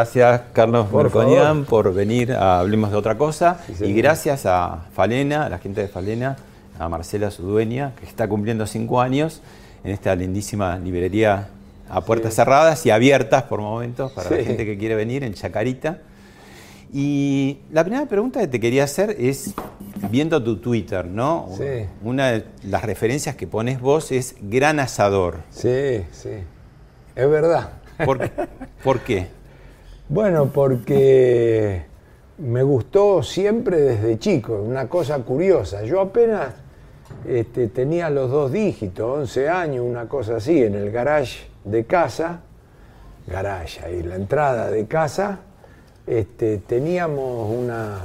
Gracias, Carlos Por Merconian, por venir a Hablemos de otra cosa. Sí, y gracias a Falena, a la gente de Falena, a Marcela, su dueña, que está cumpliendo cinco años en esta lindísima librería a puertas cerradas y abiertas por momentos para la gente que quiere venir en Chacarita. Y la primera pregunta que te quería hacer es, viendo tu Twitter, ¿no? Sí. Una de las referencias que pones vos es gran asador. Sí, sí. Es verdad. ¿Por, ¿por qué? Bueno, porque me gustó siempre desde chico, una cosa curiosa. Yo apenas este, tenía los dos dígitos, 11 años, una cosa así, en el garage de casa, garage ahí, la entrada de casa, este, teníamos una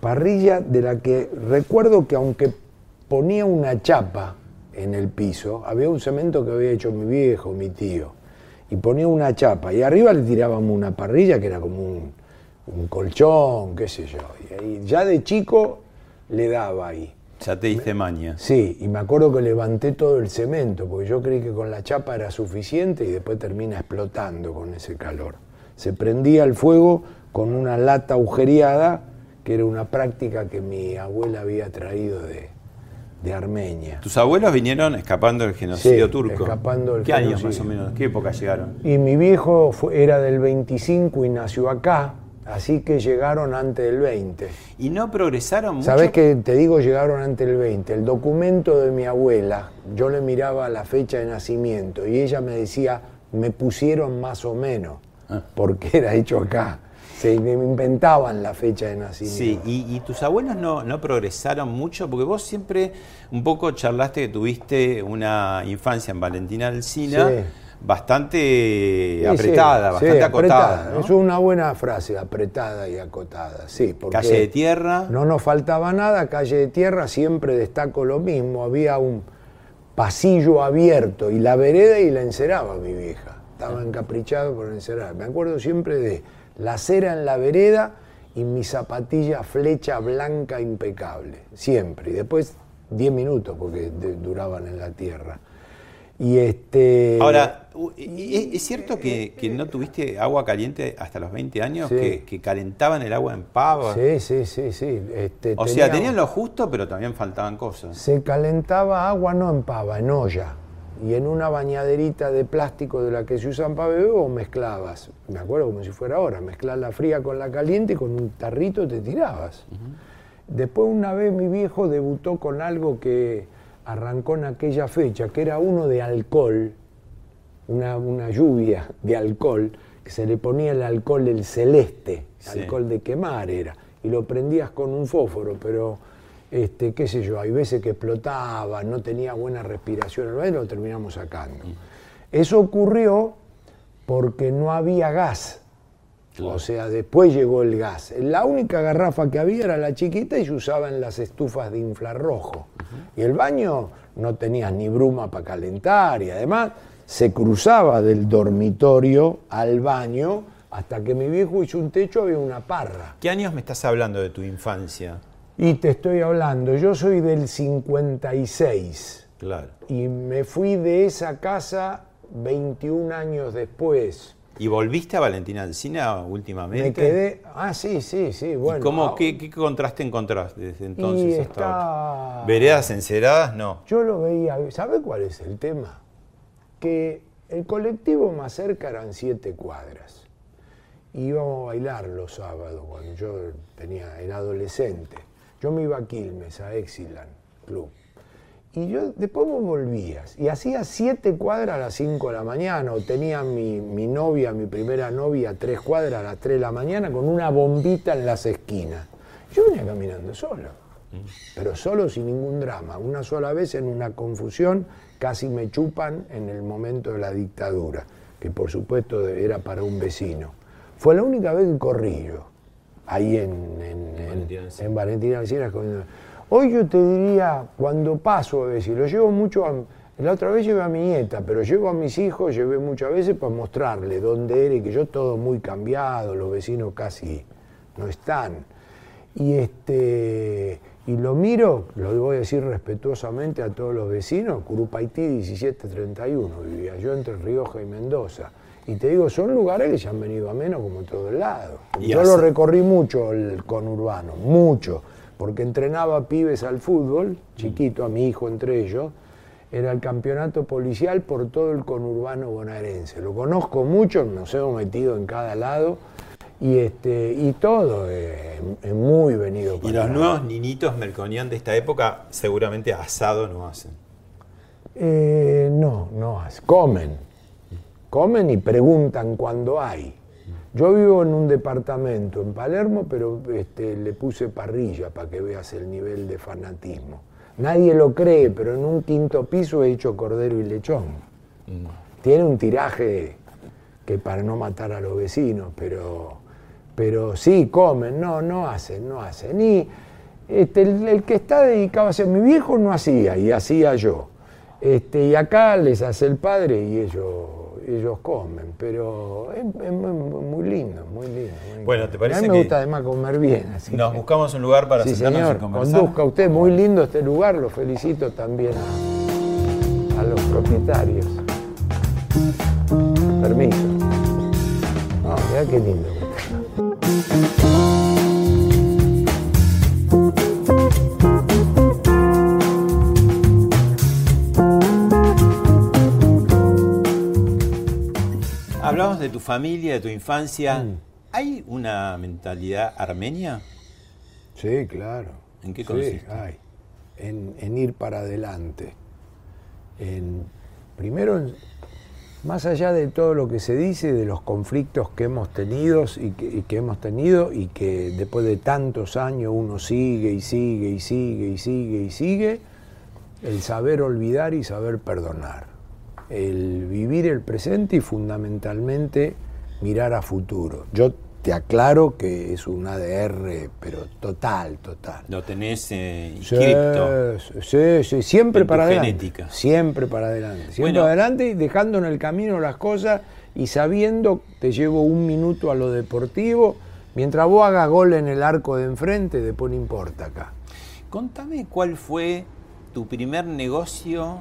parrilla de la que recuerdo que aunque ponía una chapa en el piso, había un cemento que había hecho mi viejo, mi tío, y ponía una chapa, y arriba le tirábamos una parrilla que era como un, un colchón, qué sé yo, y ahí ya de chico le daba ahí. Ya te diste maña. Sí, y me acuerdo que levanté todo el cemento, porque yo creí que con la chapa era suficiente y después termina explotando con ese calor. Se prendía el fuego con una lata agujereada, que era una práctica que mi abuela había traído de, de Armenia. Tus abuelos vinieron escapando del genocidio Sí, turco. escapando del ¿Qué años genocidio. más o menos? ¿Qué época llegaron? Y mi viejo fue- era del 25 y nació acá, así que llegaron antes del 20. ¿Y no progresaron mucho? ¿Sabes que te digo llegaron antes del 20? El documento de mi abuela, yo le miraba la fecha de nacimiento y ella me decía, me pusieron más o menos, Ah. porque era hecho acá. Se inventaban la fecha de Sí, nacimiento. y, y tus abuelos no, no progresaron mucho, porque vos siempre un poco charlaste que tuviste una infancia en Valentina Alsina Sí. bastante Sí, sí, apretada, sí, bastante acotada. apretada. ¿no? Es una buena frase, apretada y acotada. Sí, porque Calle de tierra. No nos faltaba nada, calle de tierra, siempre destaco lo mismo. Había un pasillo abierto y la vereda y la enceraba mi vieja. Estaba encaprichado por encerar. Me acuerdo siempre de la cera en la vereda y mi zapatilla flecha blanca impecable. Siempre. Y después 10 minutos porque duraban en la tierra. Y este. Ahora, ¿es, cierto que, que no tuviste agua caliente hasta los 20 años? Sí. Que, que calentaban el agua en pava. Sí, sí, sí, sí. Este, O sea, tenían lo justo, pero también faltaban cosas. Se calentaba agua no en pava, en olla. Y en una bañaderita de plástico de la que se usan para beber o mezclabas. Me acuerdo como si fuera ahora, mezclar la fría con la caliente y con un tarrito te tirabas. Después una vez mi viejo debutó con algo que arrancó en aquella fecha, que era uno de alcohol, una, una lluvia de alcohol, que se le ponía el alcohol el celeste, Sí. alcohol de quemar era, y lo prendías con un fósforo, pero este, qué sé yo, hay veces que explotaba, no tenía buena respiración, lo terminamos sacando. Eso ocurrió porque no había gas. O sea, después llegó el gas. La única garrafa que había era la chiquita y se usaba en las estufas de infrarrojo. Y el baño no tenías ni bruma para calentar y además se cruzaba del dormitorio al baño hasta que mi viejo hizo un techo había una parra. ¿Qué años me estás hablando de tu infancia? Y te estoy hablando, yo soy del 56 Claro. y me fui de esa casa 21 años después. ¿Y volviste a Valentina Alcina últimamente? Me quedé, ah, sí, sí, sí, bueno. ¿Y cómo, ah, qué, qué contraste encontraste desde y entonces hasta está- ahora? ¿Veredas enceradas? No. Yo lo veía, ¿sabe cuál es el tema? Que el colectivo más cerca eran siete cuadras. Íbamos a bailar los sábados cuando yo tenía, era adolescente. Yo me iba a Quilmes, a Exilan Club. Y yo después vos volvías. Y hacía siete cuadras a las 5 de la mañana. O tenía mi, mi novia, mi primera novia, tres cuadras a las 3 de la mañana con una bombita en las esquinas. Yo venía caminando solo. Pero solo sin ningún drama. Una sola vez en una confusión casi me chupan en el momento de la dictadura. Que por supuesto era para un vecino. Fue la única vez que corrí yo. Ahí en, en, en- Valentina en Valentina con- Hoy yo te diría, cuando paso a veces, lo llevo mucho a... La otra vez llevé a mi nieta, pero llevo a mis hijos, llevé muchas veces para mostrarle dónde era y que yo todo muy cambiado, los vecinos casi no están. Y, este, y lo miro, lo voy a decir respetuosamente a todos los vecinos, Curupaití 1731 vivía yo entre Rioja y Mendoza. Y te digo, son lugares que se han venido a menos como en todos lados. Y Yo hace- lo recorrí mucho el conurbano, mucho, porque entrenaba pibes al fútbol, chiquito, a mi hijo entre ellos, era el campeonato policial por todo el conurbano bonaerense. Lo conozco mucho, nos hemos metido en cada lado y, este, y todo es muy venido Y para los acá. nuevos niñitos melconian de esta época seguramente asado no hacen. Eh, no, no. Comen. Comen y preguntan cuando hay. Yo vivo en un departamento en Palermo, pero este, le puse parrilla para que veas el nivel de fanatismo. Nadie lo cree, pero en un quinto piso he hecho cordero y lechón. Tiene un tiraje que para no matar a los vecinos, pero, pero sí comen, no, no hacen, no hacen. Y este, el, el que está dedicado a hacer, mi viejo no hacía y hacía yo. Este, y acá les hace el padre y ellos, ellos comen, pero es, es muy, muy lindo, muy lindo. muy. Bueno, ¿te parece A mí me que gusta además comer bien. Así Nos que- buscamos un lugar para sí, sentarnos señor, y conversar. conduzca usted, muy lindo este lugar, lo felicito también a, a los propietarios. Permiso. No, qué lindo. De tu familia, de tu infancia. Mm. ¿Hay una mentalidad armenia? Sí, claro. ¿En qué Sí, consiste? hay. En, en ir para adelante. En, primero, en- más allá de todo lo que se dice, de los conflictos que hemos tenido y que, y que hemos tenido y que después de tantos años uno sigue y sigue y sigue y sigue y sigue, el saber olvidar y saber perdonar. El vivir el presente y fundamentalmente mirar a futuro. Yo te aclaro que es un ADR, pero total, total. Lo tenés eh, Sí, inscripto. sí, sí, siempre En para adelante. genética. Siempre para adelante. Siempre Bueno. adelante y dejando en el camino las cosas y sabiendo, te llevo un minuto a lo deportivo, mientras vos hagas gol en el arco de enfrente, después no importa acá. Contame cuál fue tu primer negocio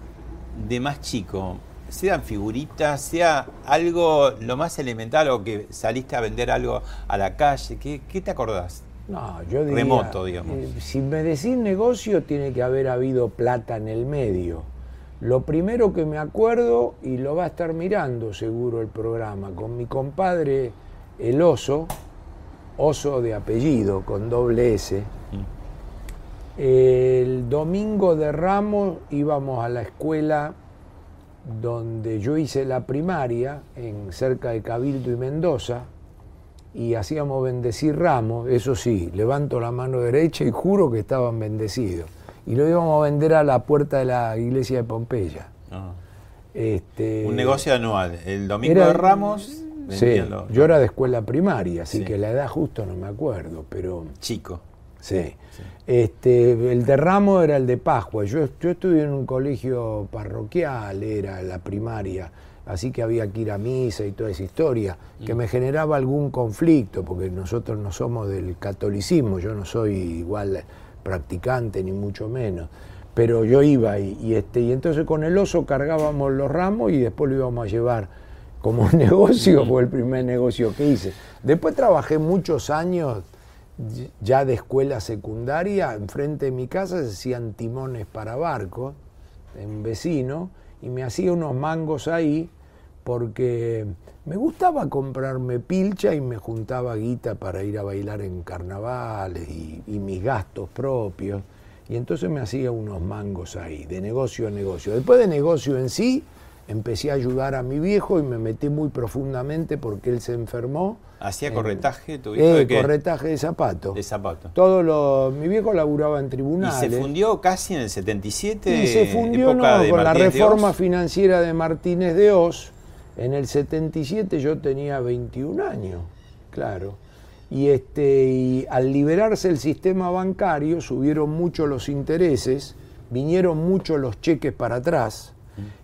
de más chico. Sean figuritas, sea algo lo más elemental o que saliste a vender algo a la calle. ¿Qué, qué te acordás? No, yo diría, Remoto, digamos. eh, si me decís negocio, tiene que haber habido plata en el medio. Lo primero que me acuerdo, y lo va a estar mirando seguro el programa, con mi compadre el oso, oso de apellido, con doble S. El domingo de Ramos íbamos a la escuela donde yo hice la primaria, en cerca de Cabildo y Mendoza, y hacíamos bendecir ramos, eso sí, levanto la mano derecha y juro que estaban bendecidos. Y lo íbamos a vender a la puerta de la iglesia de Pompeya. No. Este, Un negocio anual. El domingo era- de Ramos, Sí, yo era de escuela primaria, así Sí. que la edad justo no me acuerdo, pero chico. Sí. Este, el de Ramos era el de Pascua. Yo, yo estudié en un colegio parroquial, era la primaria, así que había que ir a misa y toda esa historia, que me generaba algún conflicto, porque nosotros no somos del catolicismo, yo no soy igual practicante, ni mucho menos. Pero yo iba y, y este, y entonces con el oso cargábamos los ramos y después lo íbamos a llevar como negocio, fue el primer negocio que hice. Después trabajé muchos años ya de escuela secundaria, enfrente de mi casa se hacían timones para barcos, un vecino, y me hacía unos mangos ahí porque me gustaba comprarme pilcha y me juntaba guita para ir a bailar en carnavales y, y, mis gastos propios. Y entonces me hacía unos mangos ahí, de negocio a negocio. Después de negocio en sí, empecé a ayudar a mi viejo y me metí muy profundamente porque él se enfermó. ¿Hacía corretaje tu hijo? Eh, corretaje de zapatos. De zapatos. Todo lo, mi viejo laburaba en tribunales. ¿Y se fundió casi en el 77? Y se fundió con la reforma financiera de Martínez de Oz. En el 77 yo tenía 21 años, claro. Y, este, y al liberarse el sistema bancario subieron mucho los intereses, vinieron mucho los cheques para atrás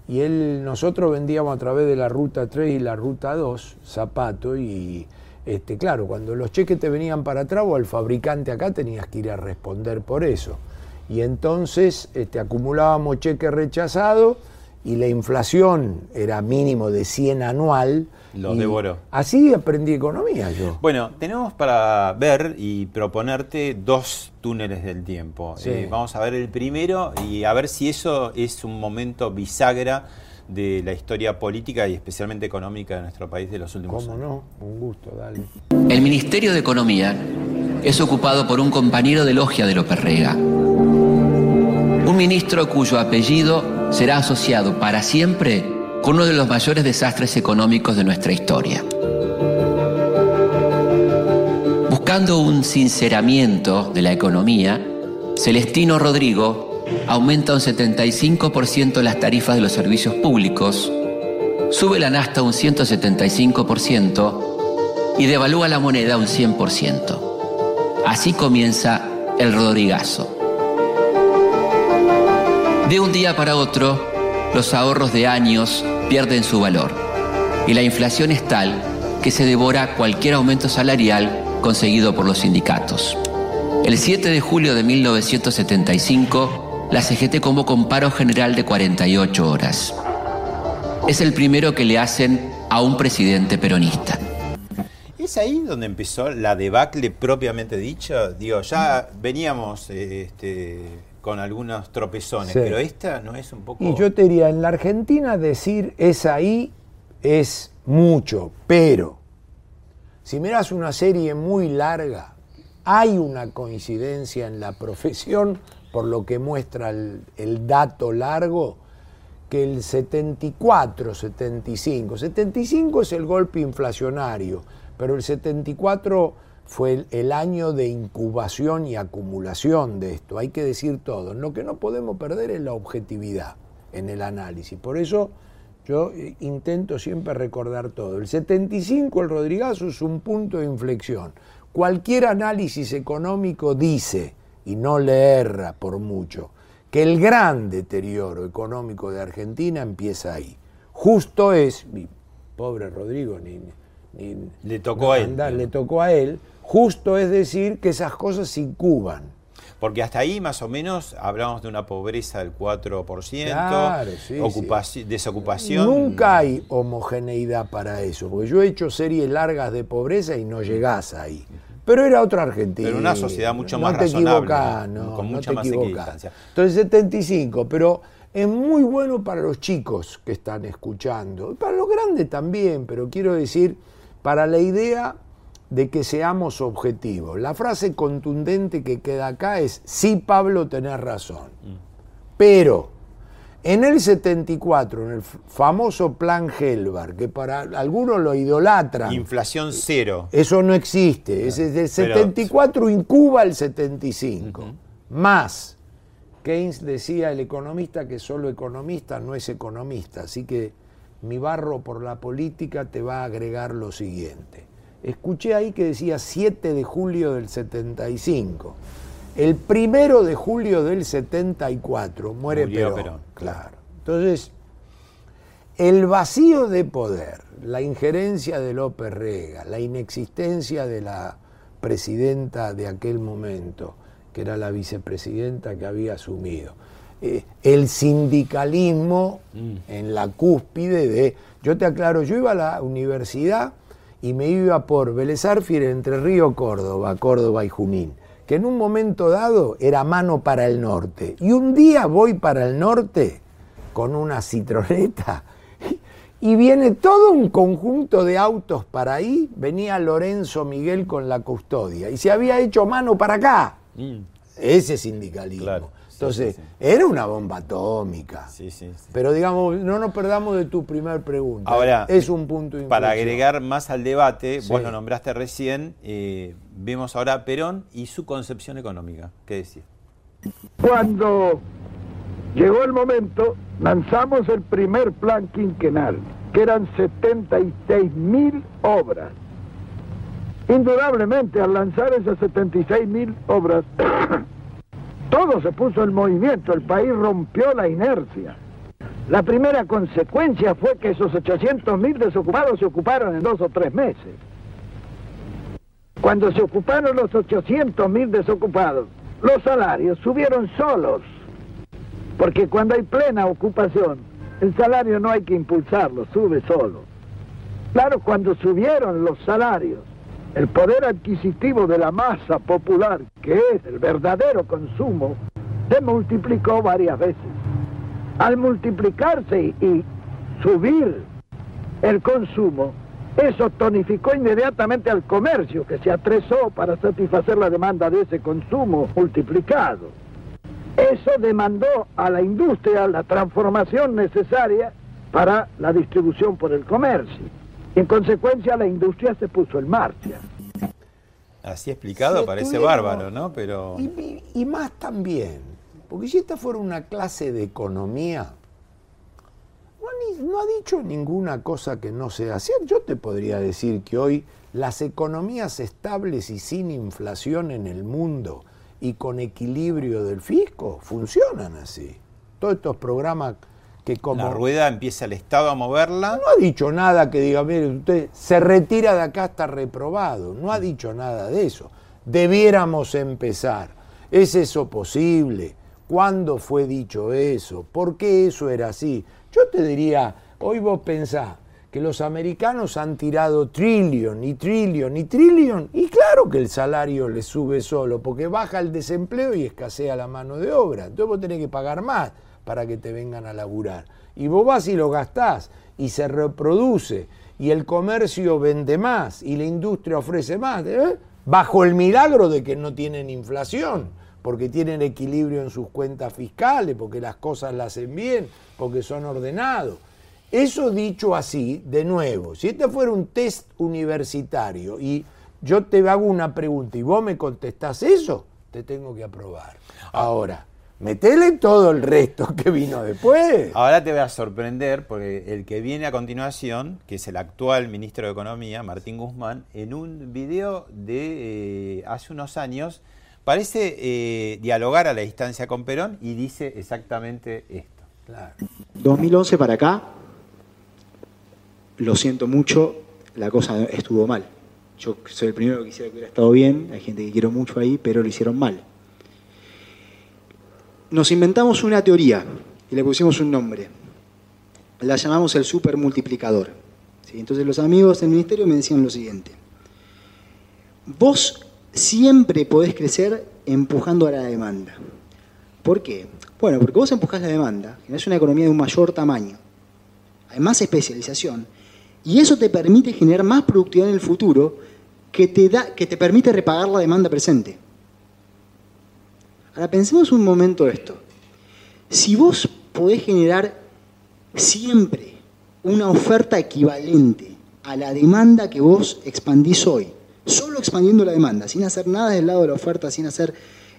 y él, nosotros vendíamos a través de la ruta 3 y la ruta 2 zapatos y este, claro, cuando los cheques te venían para atrás o al fabricante acá tenías que ir a responder por eso. Y entonces este, acumulábamos cheques rechazados y la inflación era mínimo de 100 anual los devoró. Así aprendí economía yo. Bueno, tenemos para ver y proponerte dos túneles del tiempo. Eh, vamos a ver el primero y a ver si eso es un momento bisagra de la historia política y especialmente económica de nuestro país de los últimos años. ¿Cómo no? Un gusto, dale. El Ministerio de Economía es ocupado por un compañero de logia de López Rega. Un ministro cuyo apellido será asociado para siempre con uno de los mayores desastres económicos de nuestra historia. Buscando un sinceramiento de la economía, Celestino Rodrigo aumenta un 75% las tarifas de los servicios públicos, sube la nasta un 175% y devalúa la moneda un 100%. Así comienza el Rodrigazo. De un día para otro, los ahorros de años pierden su valor y la inflación es tal que se devora cualquier aumento salarial conseguido por los sindicatos. El 7 de julio de 1975, la CGT convoca un paro general de 48 horas. Es el primero que le hacen a un presidente peronista. ¿Es ahí donde empezó la debacle propiamente dicha? Digo, ya veníamos este, con algunos tropezones, pero esta no es un poco... Y yo te diría, en la Argentina decir es ahí es mucho, pero si miras una serie muy larga, hay una coincidencia en la profesión, por lo que muestra el, el dato largo, que el 74, 75, 75 es el golpe inflacionario, pero el 74 fue el, año de incubación y acumulación de esto, hay que decir todo. Lo que no podemos perder es la objetividad en el análisis. Por eso yo eh, intento siempre recordar todo. El 75, el Rodrigazo, es un punto de inflexión. Cualquier análisis económico dice, y no le erra por mucho, que el gran deterioro económico de Argentina empieza ahí. Justo es, mi pobre Rodrigo, ni, le tocó a él. le tocó a él, Justo es decir que esas cosas se incuban. Porque hasta ahí más o menos hablamos de una pobreza del 4%, claro, desocupación. Nunca hay homogeneidad para eso, porque yo he hecho series largas de pobreza y no llegás ahí. Pero era otra Argentina. Pero una sociedad mucho más razonable, con mucha más equidistancia. Entonces 75, pero es muy bueno para los chicos que están escuchando, para los grandes también, pero quiero decir, para la idea de que seamos objetivos. La frase contundente que queda acá es, sí Pablo, tenés razón. Pero en el 74, en el famoso plan Helvar, que para algunos lo idolatran. Inflación cero. Eso no existe. Es el 74 incuba el 75. Más. Keynes decía, el economista que solo economista no es economista. Así que mi barro por la política te va a agregar lo siguiente escuché ahí que decía 7 de julio del 75. El primero de julio del 74 muere Perón. Claro. Entonces, el vacío de poder, la injerencia de López Rega, la inexistencia de la presidenta de aquel momento que era la vicepresidenta que había asumido. Eh, el sindicalismo mm. en la cúspide de... Yo te aclaro, yo iba a la universidad y me iba por Vélez entre Río Córdoba, Córdoba y Junín, que en un momento dado era mano para el norte. Y un día voy para el norte con una citroneta y viene todo un conjunto de autos para ahí, venía Lorenzo Miguel con la custodia y se había hecho mano para acá. Mm. Ese sindicalismo. Entonces, era una bomba atómica. Pero digamos, no nos perdamos de tu primer pregunta. Ahora, es un punto importante. Para agregar más al debate, vos lo nombraste recién, eh, vemos ahora a Perón y su concepción económica. ¿Qué decir? Cuando llegó el momento, lanzamos el primer plan quinquenal, que eran 76 mil obras. Indudablemente, al lanzar esas 76 mil obras, todo se puso en movimiento, el país rompió la inercia. La primera consecuencia fue que esos 800 mil desocupados se ocuparon en dos o tres meses. Cuando se ocuparon los 800 mil desocupados, los salarios subieron solos, porque cuando hay plena ocupación, el salario no hay que impulsarlo, sube solo. Claro, cuando subieron los salarios, el poder adquisitivo de la masa popular, que es el verdadero consumo, se multiplicó varias veces. Al multiplicarse y, subir el consumo, eso tonificó inmediatamente al comercio, que se atresó para satisfacer la demanda de ese consumo multiplicado. Eso demandó a la industria la transformación necesaria para la distribución por el comercio. En consecuencia, la industria se puso en marcha. Así explicado parece bárbaro, ¿no? Pero... Y, más también, porque si esta fuera una clase de economía, no, ha dicho ninguna cosa que no sea cierta. Yo te podría decir que hoy las economías estables y sin inflación en el mundo y con equilibrio del fisco funcionan así. Todos estos programas la rueda empieza el Estado a moverla. No ha dicho nada que diga, mire, usted se retira de acá, está reprobado. No ha dicho nada de eso. Debiéramos empezar. ¿Es eso posible? ¿Cuándo fue dicho eso? ¿Por qué eso era así? Yo te diría, hoy vos pensás que los americanos han tirado trillón y trillón y trillón, y claro que el salario le sube solo, porque baja el desempleo y escasea la mano de obra. Entonces vos tenés que pagar más para que te vengan a laburar. Y vos vas y lo gastás y se reproduce y el comercio vende más y la industria ofrece más, ¿eh? bajo el milagro de que no tienen inflación, porque tienen equilibrio en sus cuentas fiscales, porque las cosas las hacen bien, porque son ordenados. Eso dicho así, de nuevo, si este fuera un test universitario y yo te hago una pregunta y vos me contestás eso, te tengo que aprobar. Ah. Ahora, Metele todo el resto que vino después. Ahora te voy a sorprender porque el que viene a continuación, que es el actual ministro de Economía, Martín Guzmán, en un video de eh, hace unos años, parece eh, dialogar a la distancia con Perón y dice exactamente esto. Claro. 2011 para acá, lo siento mucho, la cosa estuvo mal. Yo soy el primero que quisiera que hubiera estado bien, hay gente que quiero mucho ahí, pero lo hicieron mal nos inventamos una teoría y le pusimos un nombre. La llamamos el supermultiplicador. Entonces los amigos del ministerio me decían lo siguiente. Vos siempre podés crecer empujando a la demanda. ¿Por qué? Bueno, porque vos empujás la demanda, generás una economía de un mayor tamaño, hay más especialización, y eso te permite generar más productividad en el futuro que te, da, que te permite repagar la demanda presente. Ahora pensemos un momento esto. Si vos podés generar siempre una oferta equivalente a la demanda que vos expandís hoy, solo expandiendo la demanda, sin hacer nada del lado de la oferta, sin hacer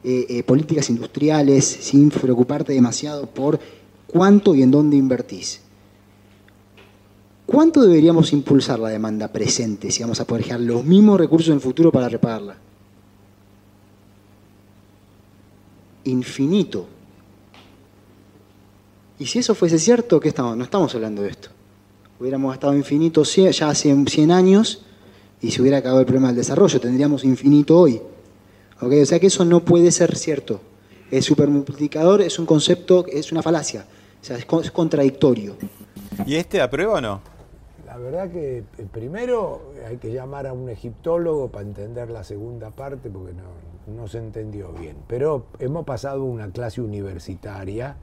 eh, eh, políticas industriales, sin preocuparte demasiado por cuánto y en dónde invertís. ¿Cuánto deberíamos impulsar la demanda presente si vamos a poder generar los mismos recursos en el futuro para repagarla? Infinito. Y si eso fuese cierto, ¿qué estamos? No estamos hablando de esto. Hubiéramos gastado infinito ya hace 100 años y se hubiera acabado el problema del desarrollo, tendríamos infinito hoy. ¿ok? O sea que eso no puede ser cierto. El supermultiplicador es un concepto, es una falacia, o sea, es, es contradictorio. ¿Y este aprueba o no? La verdad que eh, primero hay que llamar a un egiptólogo para entender la segunda parte porque no, no se entendió bien. Pero hemos pasado una clase universitaria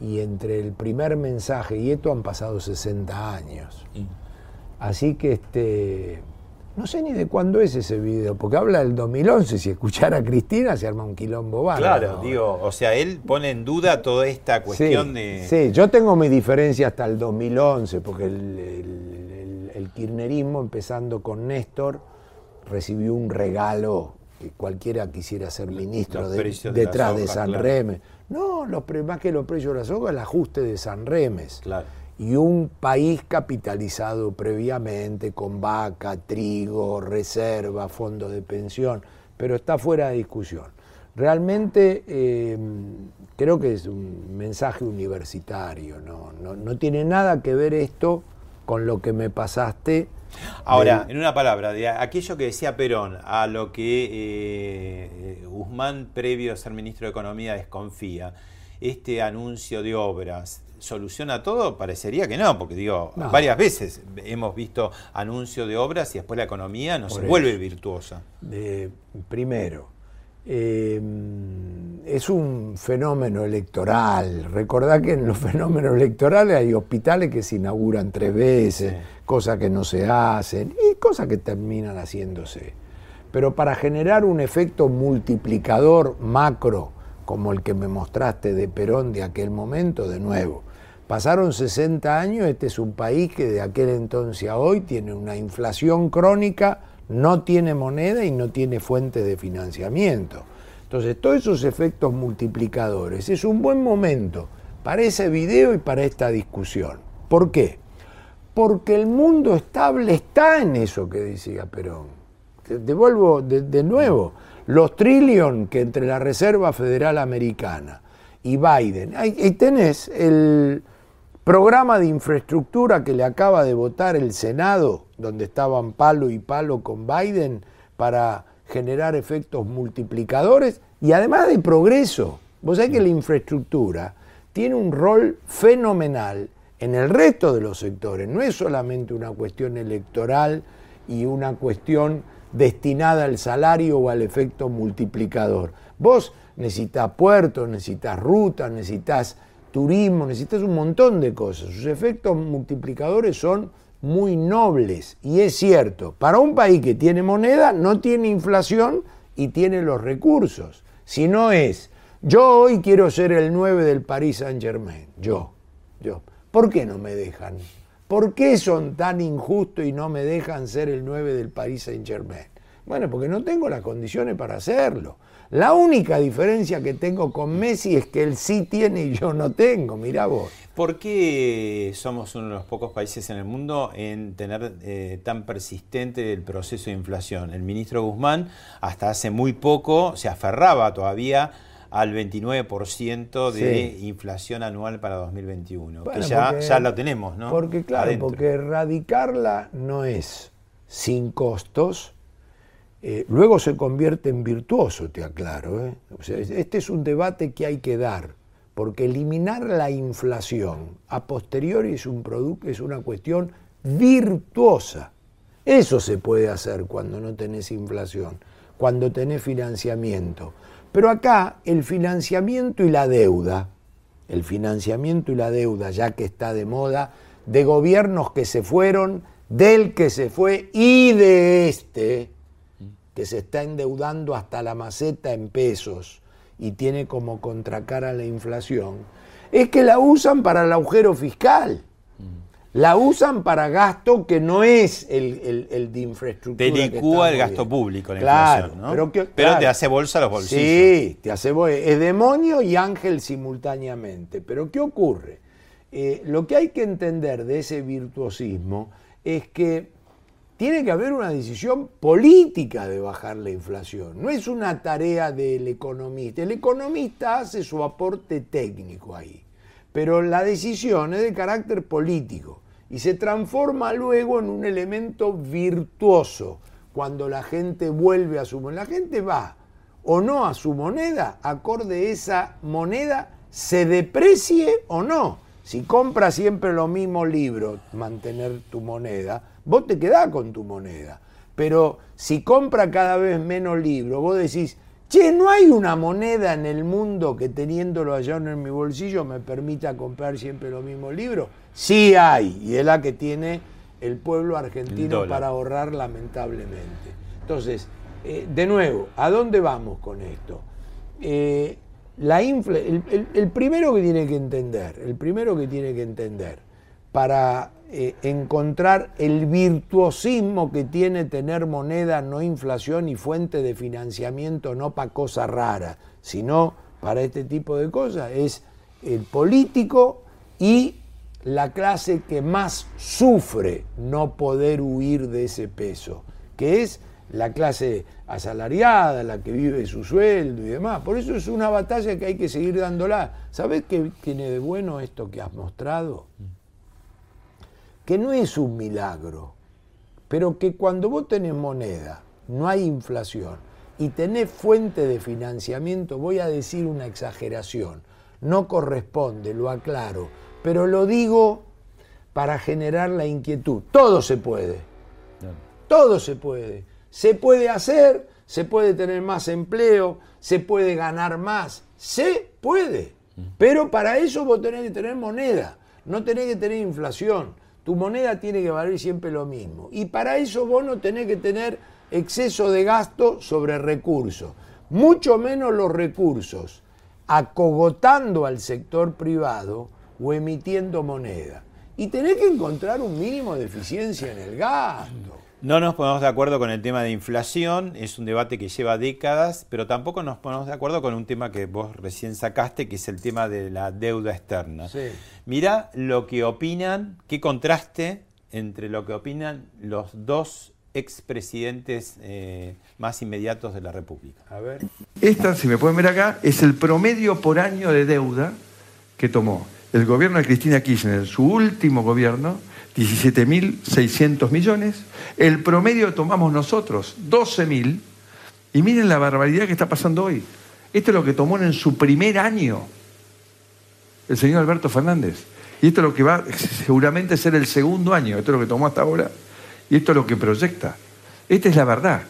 y entre el primer mensaje y esto han pasado 60 años. Así que este no sé ni de cuándo es ese video, porque habla del 2011, si escuchara a Cristina se arma un quilombo. Claro, digo, o sea, él pone en duda toda esta cuestión sí, de... Sí, yo tengo mi diferencia hasta el 2011, porque el, el- el- el kirchnerismo, empezando con Néstor, recibió un regalo cualquiera quisiera ser ministro de- de detrás de San claro. Remes. No, los, más que los precios de las hojas, el ajuste de San Remes. Claro. Y un país capitalizado previamente con vaca, trigo, reserva, fondo de pensión, pero está fuera de discusión. Realmente eh, creo que es un mensaje universitario, no, no, no tiene nada que ver esto con lo que me pasaste. Ahora, en una palabra, de aquello que decía Perón, a lo que eh, Guzmán, previo a ser ministro de Economía, desconfía, este anuncio de obras, ¿soluciona todo? Parecería que no, porque digo, No. varias veces hemos visto anuncio de obras y después la economía no Por se eso. vuelve virtuosa. primero, eh, es un fenómeno electoral. Recordá que en los fenómenos electorales hay hospitales que se inauguran tres veces, Sí. cosas que no se hacen y cosas que terminan haciéndose. Pero para generar un efecto multiplicador macro, como el que me mostraste de Perón de aquel momento, de nuevo, pasaron 60 años, este es un país que de aquel entonces a hoy tiene una inflación crónica, no tiene moneda y no tiene fuente de financiamiento. Entonces, todos esos efectos multiplicadores es un buen momento para ese video y para esta discusión. ¿Por qué? Porque el mundo estable está en eso que decía Perón. Devuelvo de, de nuevo. Los trillion que entre la Reserva Federal Americana y Biden. Ahí, ahí tenés el programa de infraestructura que le acaba de votar el Senado, donde estaban palo y palo con Biden para generar efectos multiplicadores y además de progreso. Vos sabés que la infraestructura tiene un rol fenomenal en el resto de los sectores. No es solamente una cuestión electoral y una cuestión destinada al salario o al efecto multiplicador. Vos necesitas puertos, necesitas rutas, necesitas turismo, necesitas un montón de cosas. Sus efectos multiplicadores son muy nobles y es cierto, para un país que tiene moneda no tiene inflación y tiene los recursos. Si no es, yo hoy quiero ser el 9 del Paris Saint Germain, yo, yo. ¿Por qué no me dejan? ¿Por qué son tan injustos y no me dejan ser el 9 del Paris Saint Germain? Bueno, porque no tengo las condiciones para hacerlo. La única diferencia que tengo con Messi es que él sí tiene y yo no tengo, mirá vos. ¿Por qué somos uno de los pocos países en el mundo en tener eh, tan persistente el proceso de inflación? El ministro Guzmán hasta hace muy poco se aferraba todavía al 29% de Sí. inflación anual para 2021, Bueno, que ya, porque- ya lo tenemos, ¿no? Porque claro, Adentro. porque erradicarla no es sin costos, eh, luego se convierte en virtuoso, te aclaro. ¿eh? Este es un debate que hay que dar, porque eliminar la inflación a posteriori es, un es una cuestión virtuosa. Eso se puede hacer cuando no tenés inflación, cuando tenés financiamiento. Pero acá el financiamiento y la deuda, el financiamiento y la deuda, ya que está de moda, de gobiernos que se fueron, del que se fue y de este, que se está endeudando hasta la maceta en pesos y tiene como contracara la inflación, es que la usan para el agujero fiscal. La usan para gasto que no es el, el- el de infraestructura. Te licúa el gasto público, la Claro, inflación, ¿no? Pero, que- Pero te hace bolsa los bolsillos. Sí, te hace bo- es demonio y ángel simultáneamente. Pero ¿qué ocurre? Eh, lo que hay que entender de ese virtuosismo es que tiene que haber una decisión política de bajar la inflación. No es una tarea del economista. El economista hace su aporte técnico ahí. Pero la decisión es de carácter político y se transforma luego en un elemento virtuoso cuando la gente vuelve a su... La gente va o no a su moneda, acorde esa moneda se deprecie o no. Si compras siempre los mismos libros, mantener tu moneda, vos te quedás con tu moneda. Pero si compra cada vez menos libros, vos decís, che, no hay una moneda en el mundo que teniéndolo allá en mi bolsillo me permita comprar siempre los mismos libros. Sí hay, y es la que tiene el pueblo argentino para ahorrar lamentablemente. Entonces, eh, de nuevo, ¿a dónde vamos con esto? Eh, la el, primero que tiene que entender, el primero que tiene que entender para eh, encontrar el virtuosismo que tiene tener moneda, no inflación y fuente de financiamiento, no para cosas raras, sino para este tipo de cosas, es el político y la clase que más sufre no poder huir de ese peso, que es la clase asalariada, la que vive su sueldo y demás. Por eso es una batalla que hay que seguir dándola. ¿Sabes qué tiene de bueno esto que has mostrado? Que no es un milagro, pero que cuando vos tenés moneda, no hay inflación y tenés fuente de financiamiento, voy a decir una exageración, no corresponde, lo aclaro, pero lo digo para generar la inquietud. Todo se puede. Todo se puede. Se puede hacer, se puede tener más empleo, se puede ganar más, se puede. Pero para eso vos tenés que tener moneda, no tenés que tener inflación. Tu moneda tiene que valer siempre lo mismo. Y para eso vos no tenés que tener exceso de gasto sobre recursos, mucho menos los recursos, acogotando al sector privado o emitiendo moneda. Y tenés que encontrar un mínimo de eficiencia en el gasto. No nos ponemos de acuerdo con el tema de inflación, es un debate que lleva décadas, pero tampoco nos ponemos de acuerdo con un tema que vos recién sacaste, que es el tema de la deuda externa. Mira lo que opinan, qué contraste entre lo que opinan los dos expresidentes eh, más inmediatos de la República. A ver. Esta, si me pueden ver acá, es el promedio por año de deuda que tomó el gobierno de Cristina Kirchner, su último gobierno, 17.600 millones. El promedio tomamos nosotros, 12.000. Y miren la barbaridad que está pasando hoy. Esto es lo que tomó en su primer año el señor Alberto Fernández. Y esto es lo que va seguramente a ser el segundo año. Esto es lo que tomó hasta ahora. Y esto es lo que proyecta. Esta es la verdad.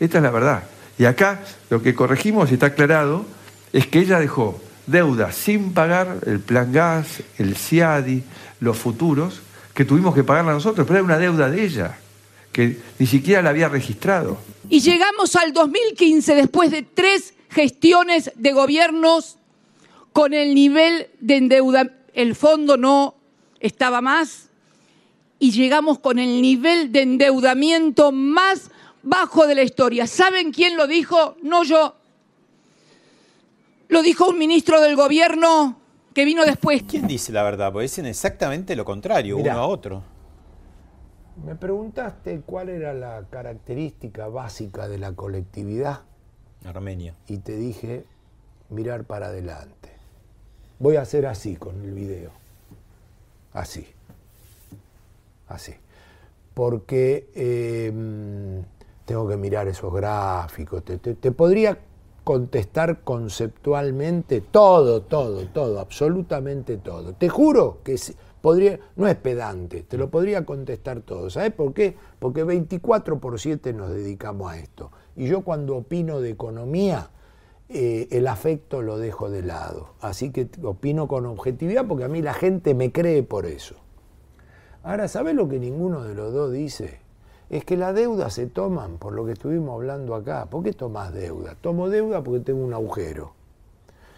Esta es la verdad. Y acá lo que corregimos y está aclarado es que ella dejó deuda sin pagar el plan gas, el CIADI, los futuros, que tuvimos que pagarla nosotros, pero era una deuda de ella, que ni siquiera la había registrado. Y llegamos al 2015 después de tres gestiones de gobiernos con el nivel de endeuda, el fondo no estaba más, y llegamos con el nivel de endeudamiento más bajo de la historia. ¿Saben quién lo dijo? No yo. Lo dijo un ministro del gobierno que vino después. ¿Quién dice la verdad? Porque dicen exactamente lo contrario, uno a otro. Me preguntaste cuál era la característica básica de la colectividad. Armenia. Y te dije mirar para adelante. Voy a hacer así con el video. Así. Así. Porque em, tengo que mirar esos gráficos. Te, te podría contestar conceptualmente todo, todo, todo, absolutamente todo. Te juro que podría, no es pedante, te lo podría contestar todo. ¿Sabes por qué? Porque 24 por 7 nos dedicamos a esto. Y yo cuando opino de economía, eh, el afecto lo dejo de lado. Así que opino con objetividad porque a mí la gente me cree por eso. Ahora, ¿sabes lo que ninguno de los dos dice? Es que las deudas se toman por lo que estuvimos hablando acá. ¿Por qué tomás deuda? Tomo deuda porque tengo un agujero.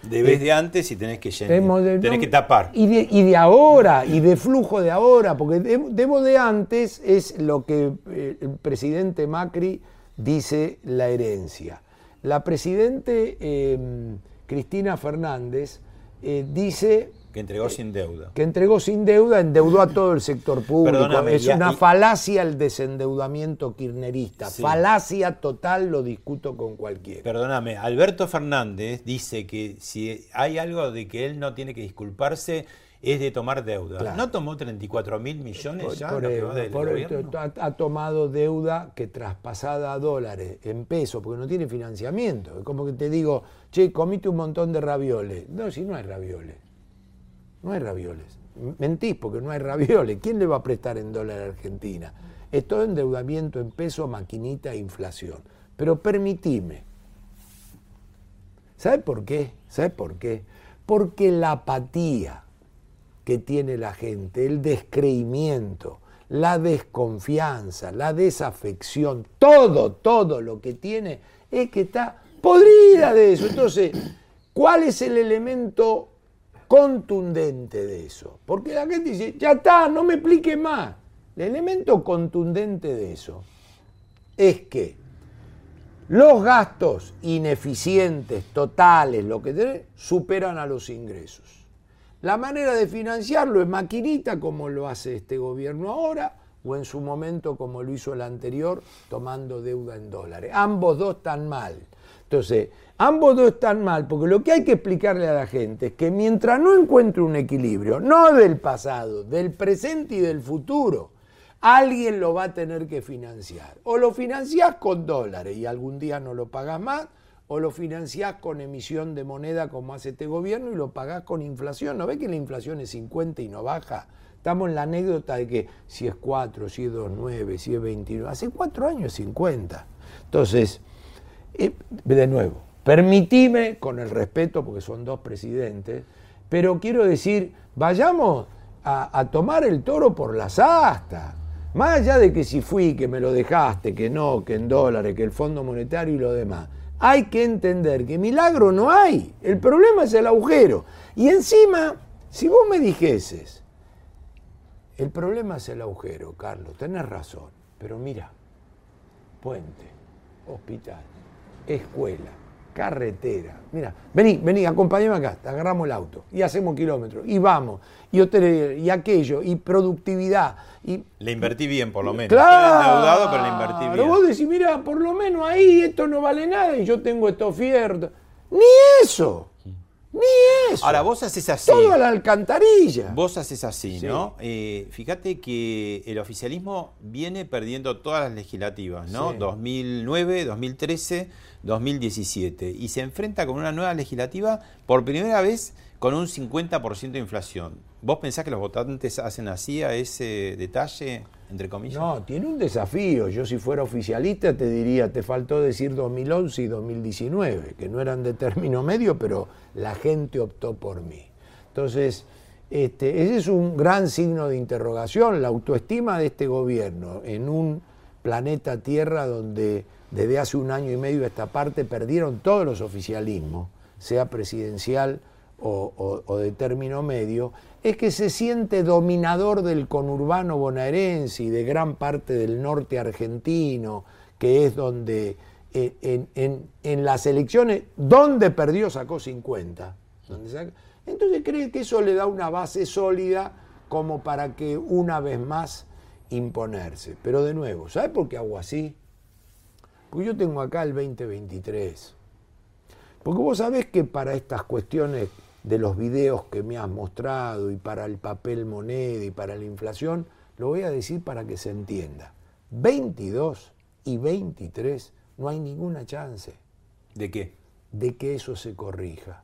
Debes de antes y tenés que llenar, tenés que tapar. Y de, ahora, y de flujo de ahora, porque debo de antes es lo que eh, el presidente Macri dice la herencia. La presidente em, Cristina Fernández eh, dice que entregó sin deuda. Que entregó sin deuda, endeudó a todo el sector público. es una falacia el desendeudamiento kirchnerista. Falacia total, lo discuto con cualquiera. Perdóname, Alberto Fernández dice que si hay algo de que él no tiene que disculparse es de tomar deuda. Claro. ¿No tomó 34 mil millones Por- ya por que eso, va del por eso, gobierno? ha, ha tomado deuda que traspasada a dólares en pesos, porque no tiene financiamiento. Es como que te digo, che, comiste un montón de ravioles. No, si no hay ravioles. No hay ravioles. Mentís porque no hay ravioles. ¿Quién le va a prestar en dólar a Argentina? Es todo endeudamiento en peso, maquinita e inflación. Pero permitime. ¿Sabe por qué? ¿Sabe por qué? Porque la apatía que tiene la gente, el descreimiento, la desconfianza, la desafección, todo, todo lo que tiene es que está podrida de eso. Entonces, ¿cuál es el elemento contundente de eso? Porque la gente dice, ya está, no me explique más. El elemento contundente de eso es que los gastos ineficientes, totales, lo que tenés, superan a los ingresos. La manera de financiarlo es maquinita, como lo hace este gobierno ahora, o en su momento, como lo hizo el anterior, tomando deuda en dólares. Ambos dos están mal. Entonces, ambos dos están mal, porque lo que hay que explicarle a la gente es que mientras no encuentre un equilibrio, no del pasado, del presente y del futuro, alguien lo va a tener que financiar. O lo financiás con dólares y algún día no lo pagás más, o lo financiás con emisión de moneda como hace este gobierno y lo pagás con inflación. ¿No ves que la inflación es 50 y no baja? Estamos en la anécdota de que si es 4, si es 2,9, si es 29. Hace cuatro años es 50. Entonces, de nuevo, permitime, con el respeto, porque son dos presidentes, pero quiero decir, vayamos a, a tomar el toro por las astas. Más allá de que si fui, que me lo dejaste, que no, que en dólares, que el Fondo Monetario y lo demás. Hay que entender que milagro no hay. El problema es el agujero. Y encima, si vos me dijeses, el problema es el agujero, Carlos, tenés razón. Pero mira, puente, hospital, escuela, carretera. Mira, vení, vení, acompáñame acá, te agarramos el auto y hacemos kilómetros y vamos, y hotel, y aquello, y productividad. Y, Le invertí bien, por lo menos. Claro, endeudado, pero le invertí bien. Vos decís, mira, por lo menos ahí esto no vale nada y yo tengo esto fierto. Ni eso, ni eso. Ahora, vos haces así. Todo a la alcantarilla. Vos haces así, Sí. ¿no? Eh, fíjate que el oficialismo viene perdiendo todas las legislativas, ¿no? Sí. 2009, 2013, 2017. Y se enfrenta con una nueva legislativa por primera vez con un 50% de inflación. ¿Vos pensás que los votantes hacen así a ese detalle, entre comillas? No, tiene un desafío. Yo si fuera oficialista te diría, te faltó decir 2011 y 2019, que no eran de término medio, pero la gente optó por mí. Entonces, este, ese es un gran signo de interrogación, la autoestima de este gobierno en un planeta Tierra donde desde hace un año y medio esta parte perdieron todos los oficialismos, sea presidencial o, de término medio, es que se siente dominador del conurbano bonaerense y de gran parte del norte argentino, que es donde eh, en, las elecciones, donde perdió sacó 50. donde saca- entonces cree que eso le da una base sólida como para que una vez más imponerse. Pero de nuevo, ¿sabe por qué hago así? Porque yo tengo acá el 2023. Porque vos sabés que para estas cuestiones de los videos que me has mostrado y para el papel moneda y para la inflación, lo voy a decir para que se entienda. 22 y 23 no hay ninguna chance ¿De qué? de que eso se corrija.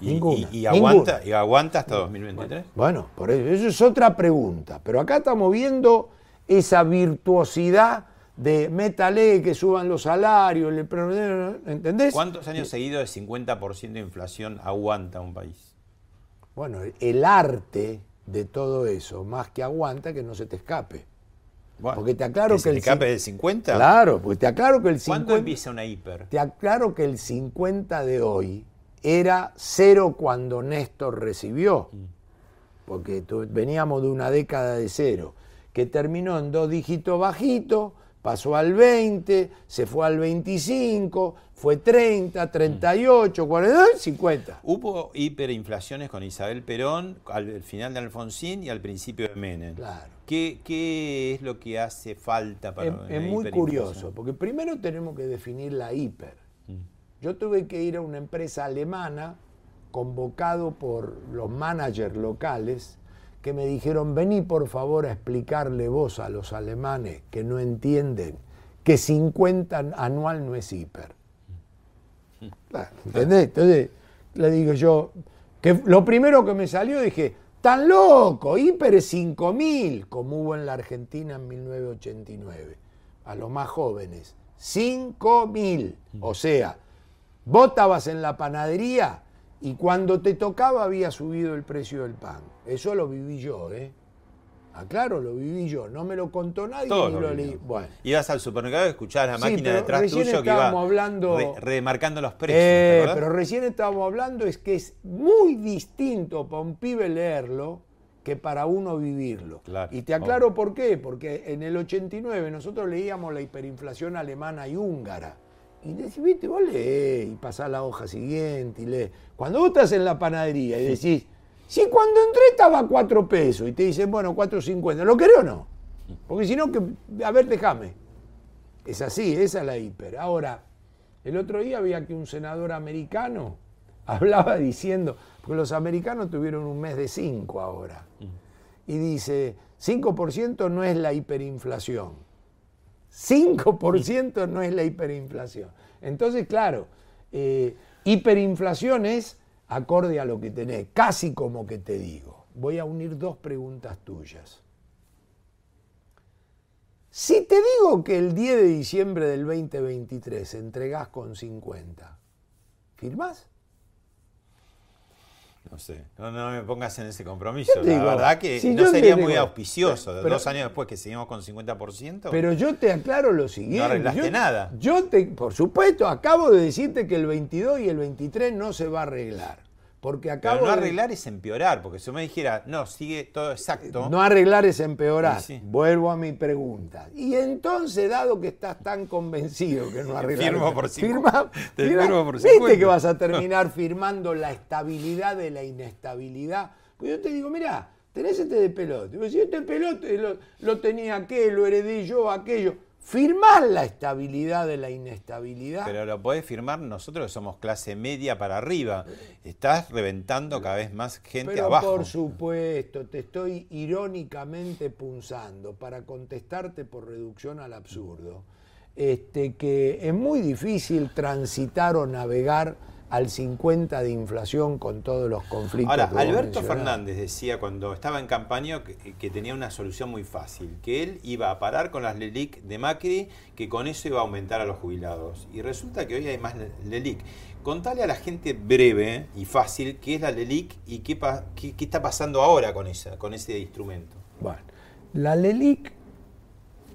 Y, Ninguna, y- y aguanta, ninguna. y aguanta hasta 2023. Bueno, por eso, eso es otra pregunta. Pero acá estamos viendo esa virtuosidad de métale que suban los salarios, le- ¿entendés? ¿Cuántos años seguidos de 50% de inflación aguanta un país? Bueno, el arte de todo eso, más que aguanta, que no se te escape. Bueno, Porque te aclaro que, el escape del 50. Claro, porque te aclaro que el ¿Cuándo 50 empieza una hiper? Te aclaro que el 50 de hoy era cero cuando Néstor recibió. Porque tu- veníamos de una década de cero, que terminó en dos dígitos bajitos, pasó al 20, se fue al 25, fue 30, 38, 42, 50. Hubo hiperinflaciones con Isabel Perón al final de Alfonsín y al principio de Menem. Claro. ¿Qué, qué es lo que hace falta para Es, una es muy curioso, porque primero tenemos que definir la hiper. Yo tuve que ir a una empresa alemana convocado por los managers locales que me dijeron, vení por favor a explicarle vos a los alemanes que no entienden que 50 anual no es hiper. ¿Entendés? Entonces le digo yo, que lo primero que me salió dije, tan loco, hiper es 5.000, como hubo en la Argentina en 1989, a los más jóvenes. 5.000, o sea, vos estabas en la panadería y cuando te tocaba había subido el precio del pan. Eso lo viví yo, ¿eh? Ah, claro, lo viví yo, no me lo contó nadie Todos ni lo lo leí. Bueno. Ibas al supermercado y escuchabas la Sí, máquina detrás tuyo que iba estábamos hablando- re- remarcando los precios. Eh, pero recién estábamos hablando es que es muy distinto para un pibe leerlo que para uno vivirlo. Claro, y te aclaro por qué, porque en el 89 nosotros leíamos la hiperinflación alemana y húngara. Y decís, viste, vos leés y pasás la hoja siguiente y lees. Cuando vos estás en la panadería y decís, si cuando entré estaba a 4 pesos y te dicen, bueno, 4.50, ¿lo querés o no? Porque si no, que, a ver, déjame. Es así, esa es la hiper. Ahora, el otro día había que un senador americano hablaba diciendo, porque los americanos tuvieron un mes de 5 ahora, y dice, 5% no es la hiperinflación. 5% no es la hiperinflación. Entonces, claro, eh, hiperinflación es acorde a lo que tenés, casi como que te digo. Voy a unir dos preguntas tuyas. Si te digo que el 10 de diciembre del 2023 entregás con 50, ¿firmás? No sé, no, no me pongas en ese compromiso. Yo La digo, verdad que si no sería digo- muy auspicioso. pero- dos años después que seguimos con 50%. Pero yo te aclaro lo siguiente. No arreglaste yo, nada. Yo te, por supuesto, acabo de decirte que el 22 y el 23 no se va a arreglar. Porque acabo Pero no de- arreglar es empeorar, porque si me dijera, no, sigue todo exacto. No arreglar es empeorar. Sí, sí. Vuelvo a mi pregunta. Y entonces, dado que estás tan convencido que no arreglar Firmo por firma, 50. Te firmo por ¿Viste 50? que vas a terminar firmando la estabilidad de la inestabilidad? Pues yo te digo, mira, tenés este de pelote. Si este pelote lo, lo tenía aquel, lo heredé yo, aquello. Firmás la estabilidad de la inestabilidad. Pero lo podés firmar nosotros que somos clase media para arriba. Estás reventando cada vez más gente Pero abajo. por supuesto, te estoy irónicamente punzando para contestarte por reducción al absurdo. Este, que es muy difícil transitar o navegar al 50 de inflación con todos los conflictos. Ahora, que Alberto. Fernández decía cuando estaba en campaña que, que tenía una solución muy fácil, que él iba a parar con las LELIC de Macri, que con eso iba a aumentar a los jubilados. Y resulta que hoy hay más LELIC. Contale a la gente breve y fácil qué es la LELIC y qué- qué está pasando ahora con, esa, con ese instrumento. Bueno, la LELIC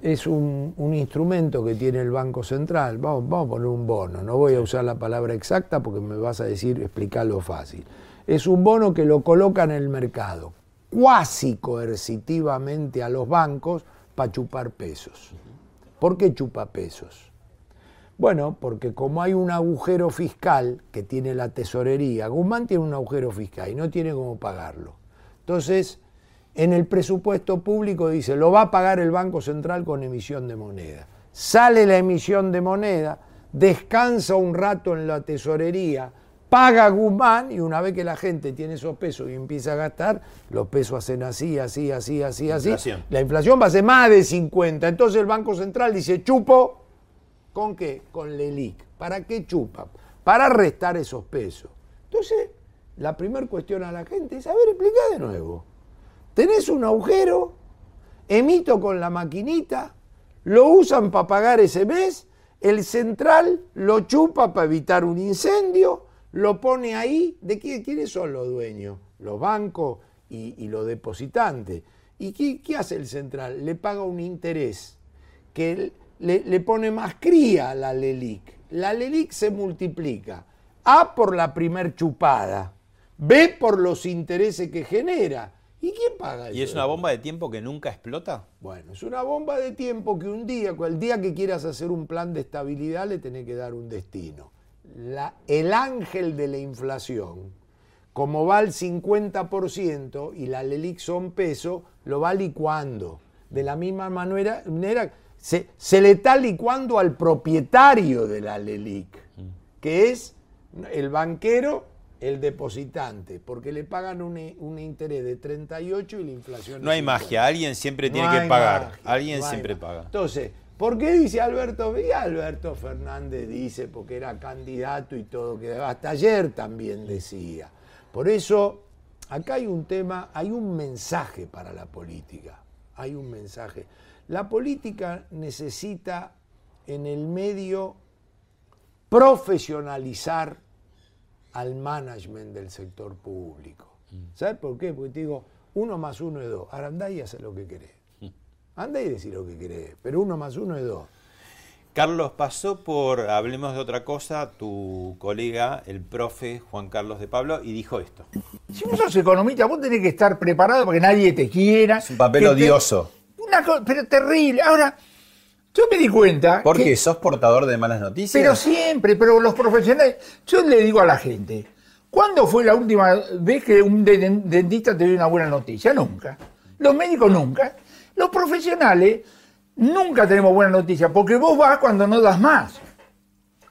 es un, un instrumento que tiene el Banco Central. Vamos, vamos a poner un bono. No voy a usar la palabra exacta porque me vas a decir, explicarlo fácil. Es un bono que lo coloca en el mercado, cuasi coercitivamente a los bancos para chupar pesos. ¿Por qué chupa pesos? Bueno, porque como hay un agujero fiscal que tiene la tesorería, Guzmán tiene un agujero fiscal y no tiene cómo pagarlo. Entonces, en el presupuesto público dice, lo va a pagar el Banco Central con emisión de moneda. Sale la emisión de moneda, descansa un rato en la tesorería, paga Guzmán y una vez que la gente tiene esos pesos y empieza a gastar, los pesos hacen así, así, así, así, así. Inflación. La inflación va a ser más de 50. Entonces el Banco Central dice, chupo, ¿Con qué? Con LELIC. ¿Para qué chupa? Para restar esos pesos. Entonces, la primera cuestión a la gente es, a ver, explica de nuevo. Tenés un agujero, emito con la maquinita, lo usan para pagar ese mes, el central lo chupa para evitar un incendio, lo pone ahí. ¿De qué, quiénes son los dueños? Los bancos y, los depositantes. ¿Y qué, qué hace el central? Le paga un interés que le, le pone más cría a la LELIC. La LELIC se multiplica. A por la primer chupada, B por los intereses que genera. ¿Y quién paga eso? ¿Y es una bomba de tiempo que nunca explota? Bueno, es una bomba de tiempo que un día, el día que quieras hacer un plan de estabilidad, le tenés que dar un destino. La- el ángel de la inflación, como va al 50% y la LELIC son peso, lo va licuando. De la misma manera, manera se, se le está licuando al propietario de la LELIC, que es el banquero el depositante, porque le pagan un, un interés de 38 y la inflación No hay 50. magia, alguien siempre No tiene que pagar. magia, alguien no siempre magia. paga. Entonces, ¿por qué dice Alberto? Y Alberto Fernández dice, porque era candidato y todo, que hasta ayer también decía. Por eso, acá hay un tema, hay un mensaje para la política. Hay un mensaje. La política necesita en el medio profesionalizar al management del sector público. ¿Sabes por qué? Porque te digo, uno más uno es dos. Ahora andá y hace lo que querés. Andá y decir lo que querés, pero uno más uno es dos. Carlos, pasó por, hablemos de otra cosa, tu colega, el profe Juan Carlos de Pablo, y dijo esto. Si vos sos economista, vos tenés que estar preparado para que nadie te quiera. Es un papel te- odioso. Una cosa, pero terrible. Ahora, yo me di cuenta. ¿Por que- qué? ¿Sos portador de malas noticias? Pero siempre, pero los profesionales. Yo le digo a la gente, ¿cuándo fue la última vez que un de- dentista te dio una buena noticia? Nunca. Los médicos nunca. Los profesionales nunca tenemos buena noticia, porque vos vas cuando no das más.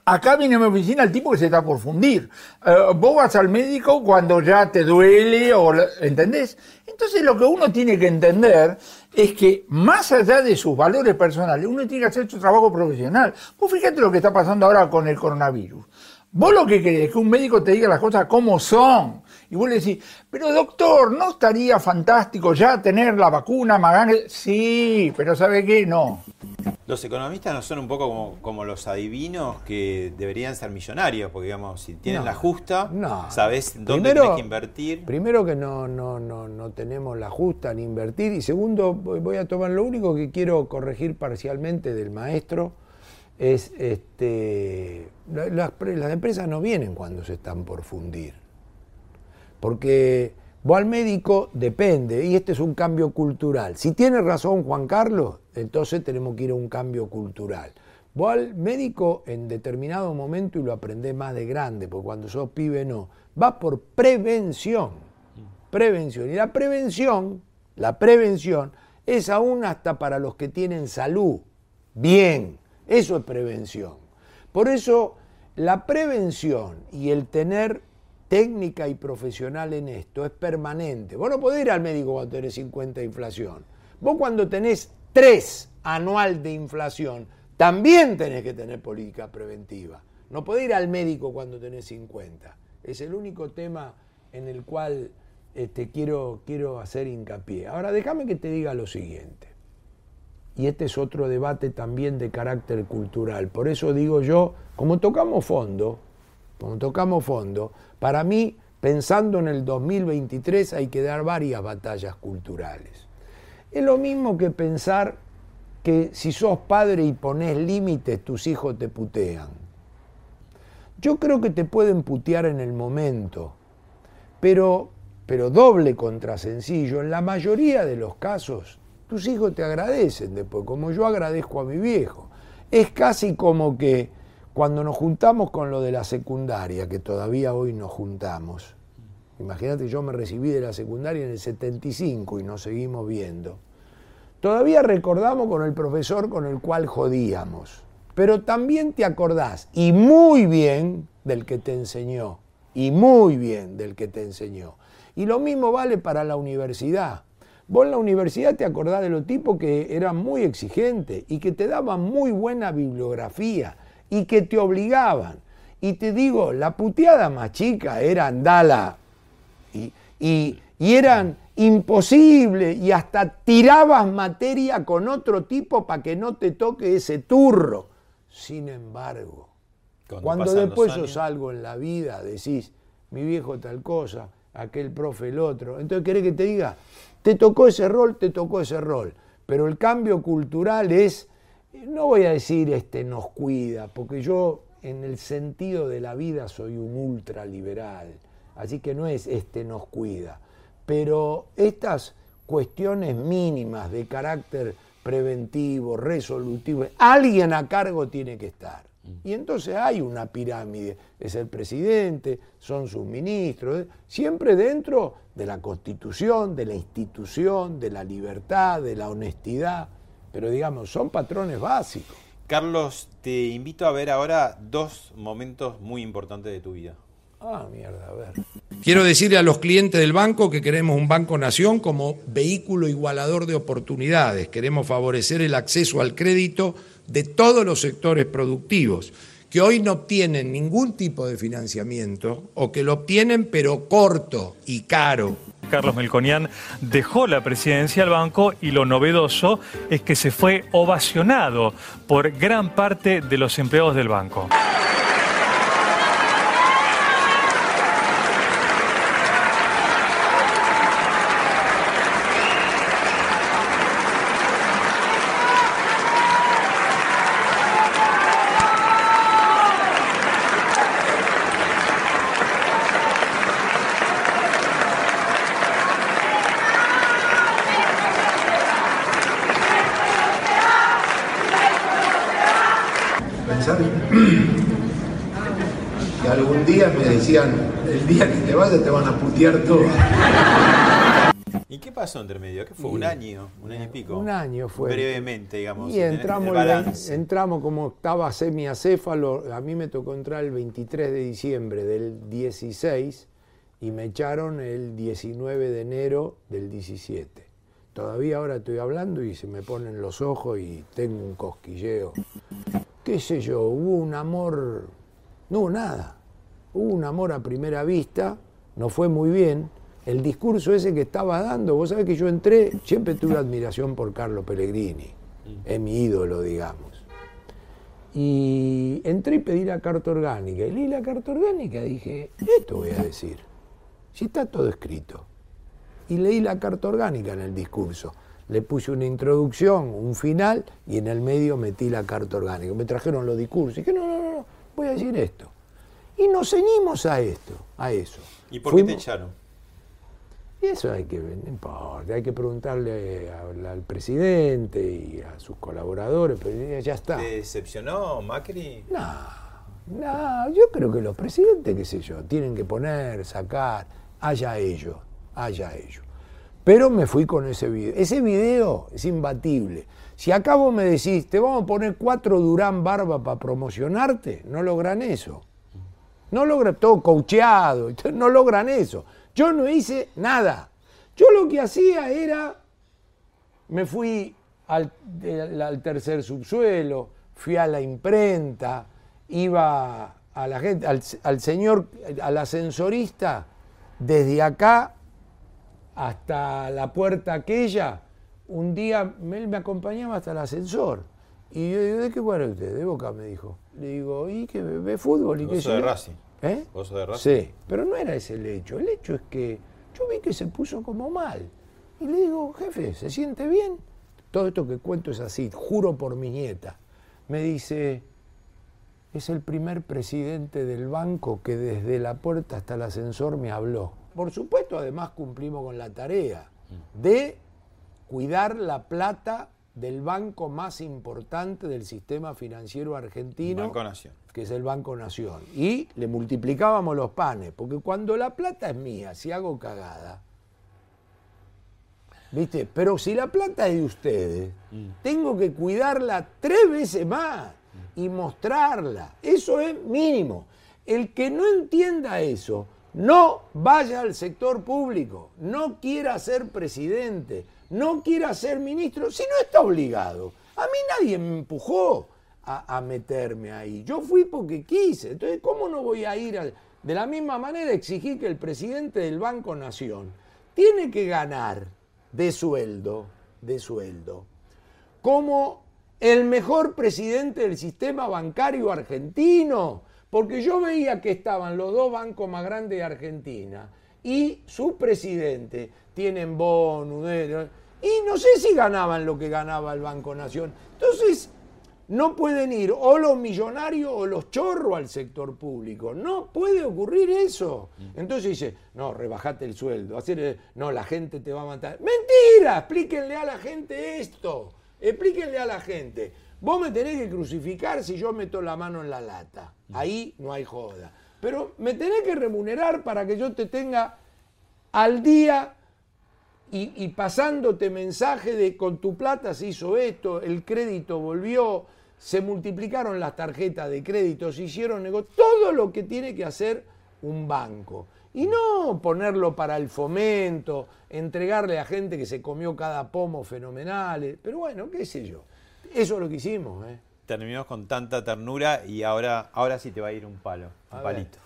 Acá viene a mi oficina el tipo que se está por fundir. Eh, vos vas al médico cuando ya te duele, o, ¿entendés? Entonces lo que uno tiene que entender es que más allá de sus valores personales, uno tiene que hacer su trabajo profesional. Vos fíjate lo que está pasando ahora con el coronavirus. Vos lo que querés es que un médico te diga las cosas como son. Y vos le decís, pero doctor, ¿no estaría fantástico ya tener la vacuna? Magán-?" Sí, pero ¿sabe qué? No. Los economistas no son un poco como, como los adivinos que deberían ser millonarios, porque digamos, si tienen No, la justa, no. sabés dónde Primero- tenés que invertir. Primero que no, no, no, no tenemos la justa ni invertir. Y segundo, voy a tomar lo único que quiero corregir parcialmente del maestro. Es este las empresas no vienen cuando se están por fundir. Porque vos al médico depende, y este es un cambio cultural. Si tiene razón Juan Carlos, entonces tenemos que ir a un cambio cultural. Vos al médico en determinado momento, y lo aprendés más de grande, porque cuando sos pibe no, va por prevención. Prevención. Y la prevención, la prevención, es aún hasta para los que tienen salud. Bien, eso es prevención. Por eso, la prevención y el tener técnica y profesional en esto es permanente. Vos no podés ir al médico cuando tenés 50 de inflación. Vos cuando tenés 3 anual de inflación, también tenés que tener política preventiva. No podés ir al médico cuando tenés 50. Es el único tema en el cual este, quiero, quiero hacer hincapié. Ahora, déjame que te diga lo siguiente. Y este es otro debate también de carácter cultural. Por eso digo yo, como tocamos fondo, como tocamos fondo, para mí, pensando en el 2023, hay que dar varias batallas culturales. Es lo mismo que pensar que si sos padre y pones límites, tus hijos te putean. Yo creo que te pueden putear en el momento, pero, pero doble contra sencillo. En la mayoría de los casos, tus hijos te agradecen después, como yo agradezco a mi viejo. Es casi como que cuando nos juntamos con lo de la secundaria, que todavía hoy nos juntamos, imagínate, yo me recibí de la secundaria en el 75 y nos seguimos viendo. Todavía recordamos con el profesor con el cual jodíamos, pero también te acordás, y muy bien, del que te enseñó, y muy bien del que te enseñó. Y lo mismo vale para la universidad. Vos en la universidad te acordás de los tipos que eran muy exigentes y que te daban muy buena bibliografía y que te obligaban. Y te digo, la puteada más chica era andala y, y- y eran imposibles y hasta tirabas materia con otro tipo para que no te toque ese turro. Sin embargo, Cuando cuando después años. sos algo en la vida, decís, mi viejo tal cosa, aquel profe el otro. Entonces, ¿querés que te diga? Te tocó ese rol, te tocó ese rol. Pero el cambio cultural es, no voy a decir este nos cuida, porque yo en el sentido de la vida soy un ultraliberal. Así que no es este nos cuida. Pero estas cuestiones mínimas de carácter preventivo, resolutivo, alguien a cargo tiene que estar. Y entonces hay una pirámide, es el presidente, son sus ministros, ¿eh? siempre dentro de la constitución, de la institución, de la libertad, de la honestidad, pero digamos, son patrones básicos. Carlos, te invito a ver ahora dos momentos muy importantes de tu vida. Ah, mierda, a ver. Quiero decirle a los clientes del banco que queremos un Banco Nación como vehículo igualador de oportunidades. Queremos favorecer el acceso al crédito de todos los sectores productivos que hoy no obtienen ningún tipo de financiamiento o que lo obtienen pero corto y caro. Carlos Melconian dejó la presidencia del banco y lo novedoso es que se fue ovacionado por gran parte de los empleados del banco. el día que te vayas todo. ¿Y qué pasó entre medio? ¿Qué fue? ¿Un año? ¿Un año y pico? Un año fue. Brevemente, digamos. Y entramos, entramos como estaba semiacéfalo, a mí me tocó entrar el 23 de diciembre del 16 y me echaron el 19 de enero del 17. Todavía ahora estoy hablando y se me ponen los ojos y tengo un cosquilleo. ¿Qué sé yo? Hubo un amor, no nada hubo un amor a primera vista, no fue muy bien. El discurso ese que estaba dando, vos sabés que yo entré, siempre tuve admiración por Carlo Pellegrini, es mi ídolo, digamos. Y entré y pedí la carta orgánica. Y leí la carta orgánica y dije, esto voy a decir, si está todo escrito. Y leí la carta orgánica en el discurso. Le puse una introducción, un final, y en el medio metí la carta orgánica. Me trajeron los discursos. Y dije, no, no, no, voy a decir esto. Y nos ceñimos a esto, a eso. ¿Y por qué te echaron? Y eso hay que, no importa, hay que preguntarle al, presidente y a sus colaboradores, pero ya está. ¿Te decepcionó Macri? No, no, yo creo que los presidentes, qué sé yo, tienen que poner, sacar, haya ellos, haya ellos. Pero me fui con ese video. Ese video es imbatible. Si acá vos me decís, te vamos a poner cuatro Durán Barba para promocionarte, no logran eso. No logran, todo coacheado, no logran eso. Yo no hice nada. Yo lo que hacía era, me fui al, tercer subsuelo, fui a la imprenta, iba a la gente, al, señor, al ascensorista, desde acá hasta la puerta aquella, un día él me acompañaba hasta el ascensor. Y yo digo, ¿de qué cuadro usted? De Boca, me dijo. Le digo, ¿y qué ve fútbol? ¿Y qué de Racing. ¿Eh? de Racing? Sí, pero no era ese el hecho. El hecho es que yo vi que se puso como mal. Y le digo, jefe, ¿se siente bien? Todo esto que cuento es así, juro por mi nieta. Me dice, es el primer presidente del banco que desde la puerta hasta el ascensor me habló. Por supuesto, además cumplimos con la tarea de cuidar la plata del banco más importante del sistema financiero argentino, Banco Nación. que es el Banco Nación. Y le multiplicábamos los panes, porque cuando la plata es mía, si hago cagada, ¿viste? Pero si la plata es de ustedes, mm. tengo que cuidarla tres veces más y mostrarla. Eso es mínimo. El que no entienda eso, no vaya al sector público, no quiera ser presidente no quiera ser ministro si no está obligado. A mí nadie me empujó a, meterme ahí. Yo fui porque quise. Entonces, ¿cómo no voy a ir de la misma manera exigir que el presidente del Banco Nación tiene que ganar de sueldo, de sueldo, como el mejor presidente del sistema bancario argentino? Porque yo veía que estaban los dos bancos más grandes de Argentina y su presidente tienen bonus. Y no sé si ganaban lo que ganaba el Banco Nación. Entonces, no pueden ir o los millonarios o los chorros al sector público. No puede ocurrir eso. Entonces dice, no, rebajate el sueldo. Hacer, no, la gente te va a matar. Mentira, explíquenle a la gente esto. Explíquenle a la gente. Vos me tenés que crucificar si yo meto la mano en la lata. Ahí no hay joda. Pero me tenés que remunerar para que yo te tenga al día y, pasándote mensaje de con tu plata se hizo esto, el crédito volvió, se multiplicaron las tarjetas de crédito, se hicieron negocios, todo lo que tiene que hacer un banco. Y no ponerlo para el fomento, entregarle a gente que se comió cada pomo fenomenales. Pero bueno, qué sé yo. Eso es lo que hicimos. ¿eh? Terminamos con tanta ternura y ahora, ahora sí te va a ir un palo, un palito.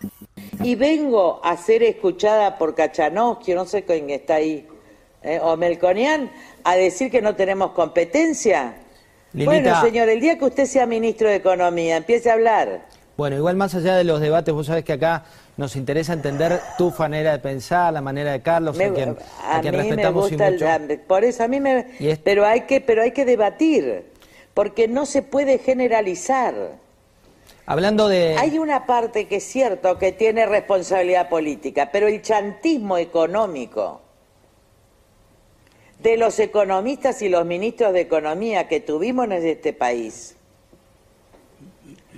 Y vengo a ser escuchada por Kachanovsky, no sé quién está ahí, eh, o Melconian, a decir que no tenemos competencia. Bueno, señor, el día que usted sea ministro de Economía, empiece a hablar. Bueno, igual más allá de los debates, vos sabés que acá nos interesa entender tu manera de pensar, la manera de Carlos, a quien, a quien respetamos y mucho. por eso a mí me... Pero, hay que, pero hay que debatir, porque no se puede generalizar. Hablando de... Hay una parte que es cierto que tiene responsabilidad política, pero el chantismo económico de los economistas y los ministros de Economía que tuvimos en este país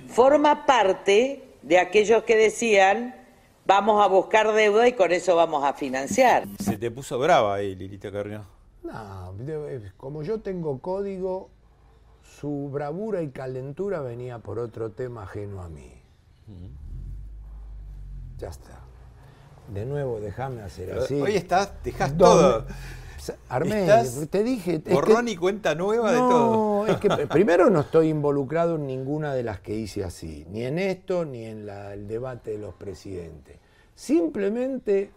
forma parte de aquellos que decían vamos a buscar deuda y con eso vamos a financiar. Se te puso brava ahí, Lilita Carrió. No, como yo tengo código, su bravura y calentura venía por otro tema ajeno a mí. Ya está. De nuevo, déjame hacer así. Hoy estás, dejas todo. Armé, te dije. Borrón y cuenta nueva de todo. es que primero no estoy involucrado en ninguna de las que hice así, ni en esto, ni en el debate de los presidentes. Simplemente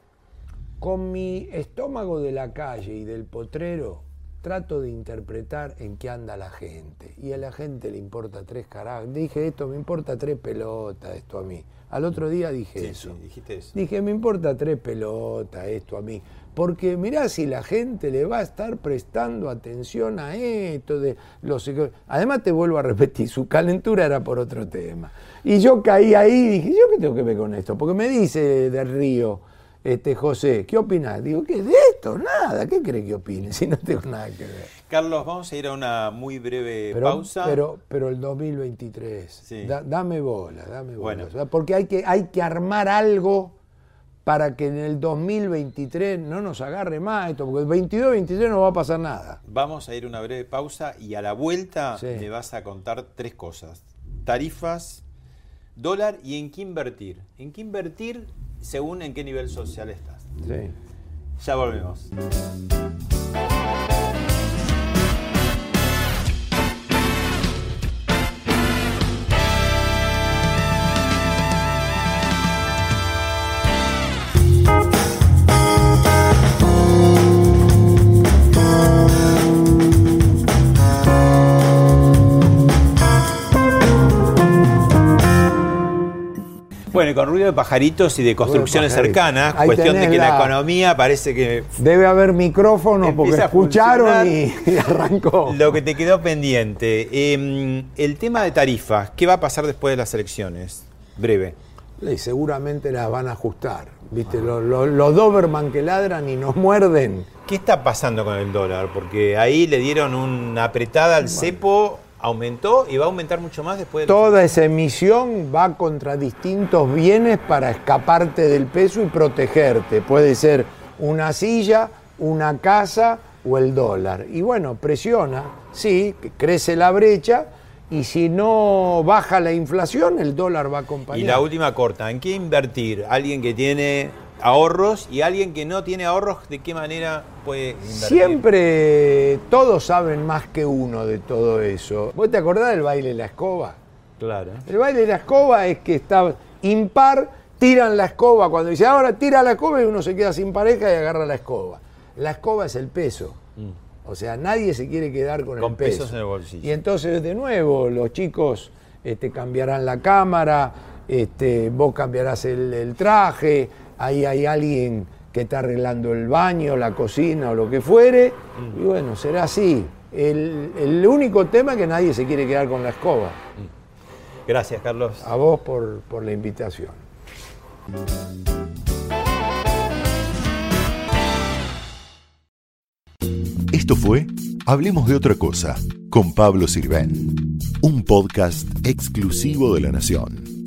con mi estómago de la calle y del potrero trato de interpretar en qué anda la gente. Y a la gente le importa tres carajos. Dije esto, me importa tres pelotas, esto a mí. Al otro día dije eso. dijiste eso. Dije, me importa tres pelotas, esto a mí. Porque mirá si la gente le va a estar prestando atención a esto de los Además te vuelvo a repetir, su calentura era por otro tema. Y yo caí ahí y dije, ¿yo qué tengo que ver con esto? Porque me dice del río, este, José, ¿qué opinas? Digo, ¿qué es de esto? Nada, ¿qué cree que opine si no tengo nada que ver? Carlos, vamos a ir a una muy breve pero, pausa. Pero, pero el 2023, dame bola, dame bola. Porque hay que, hay que armar algo para que en el 2023 no nos agarre más esto, porque el 22 23 no va a pasar nada. Vamos a ir a una breve pausa y a la vuelta me vas a contar tres cosas. Tarifas, dólar y en qué invertir. En qué invertir según en qué nivel social estás. Sí. Ya volvemos. Bueno, con ruido de pajaritos y de construcciones cercanas, cuestión de que la... economía parece que... Debe haber micrófonos porque escucharon y, arrancó. Lo que te quedó pendiente, em, el tema de tarifas, ¿qué va a pasar después de las elecciones? Breve. Y seguramente las van a ajustar. ¿Viste? Los, los, Doberman que ladran y nos muerden. ¿Qué está pasando con el dólar? Porque ahí le dieron una apretada al cepo aumentó y va a aumentar mucho más después de Toda esa emisión va contra distintos bienes para escaparte del peso y protegerte. Puede ser una silla, una casa o el dólar. Y bueno, presiona, sí, crece la brecha y si no baja la inflación, el dólar va a acompañar. Y la última corta, ¿en qué invertir? Alguien que tiene ahorros y alguien que no tiene ahorros, ¿de qué manera puede invertir? Siempre todos saben más que uno de todo eso. ¿Vos te acordás del baile de la escoba? Claro. El baile de la escoba es que está impar, tiran la escoba. Cuando dice ahora tira la escoba y uno se queda sin pareja y agarra la escoba. La escoba es el peso. Mm. O sea, nadie se quiere quedar con, con el peso. pesos en el bolsillo. Y entonces, de nuevo, los chicos este, cambiarán la cámara, este, vos cambiarás el traje, ahí hay alguien que está arreglando el baño, la cocina o lo que fuere, y bueno, será así. El, único tema es que nadie se quiere quedar con la escoba. Gracias, Carlos. A vos por, por la invitación. Esto fue Hablemos de otra cosa con Pablo Sirven, un podcast exclusivo de la Nación.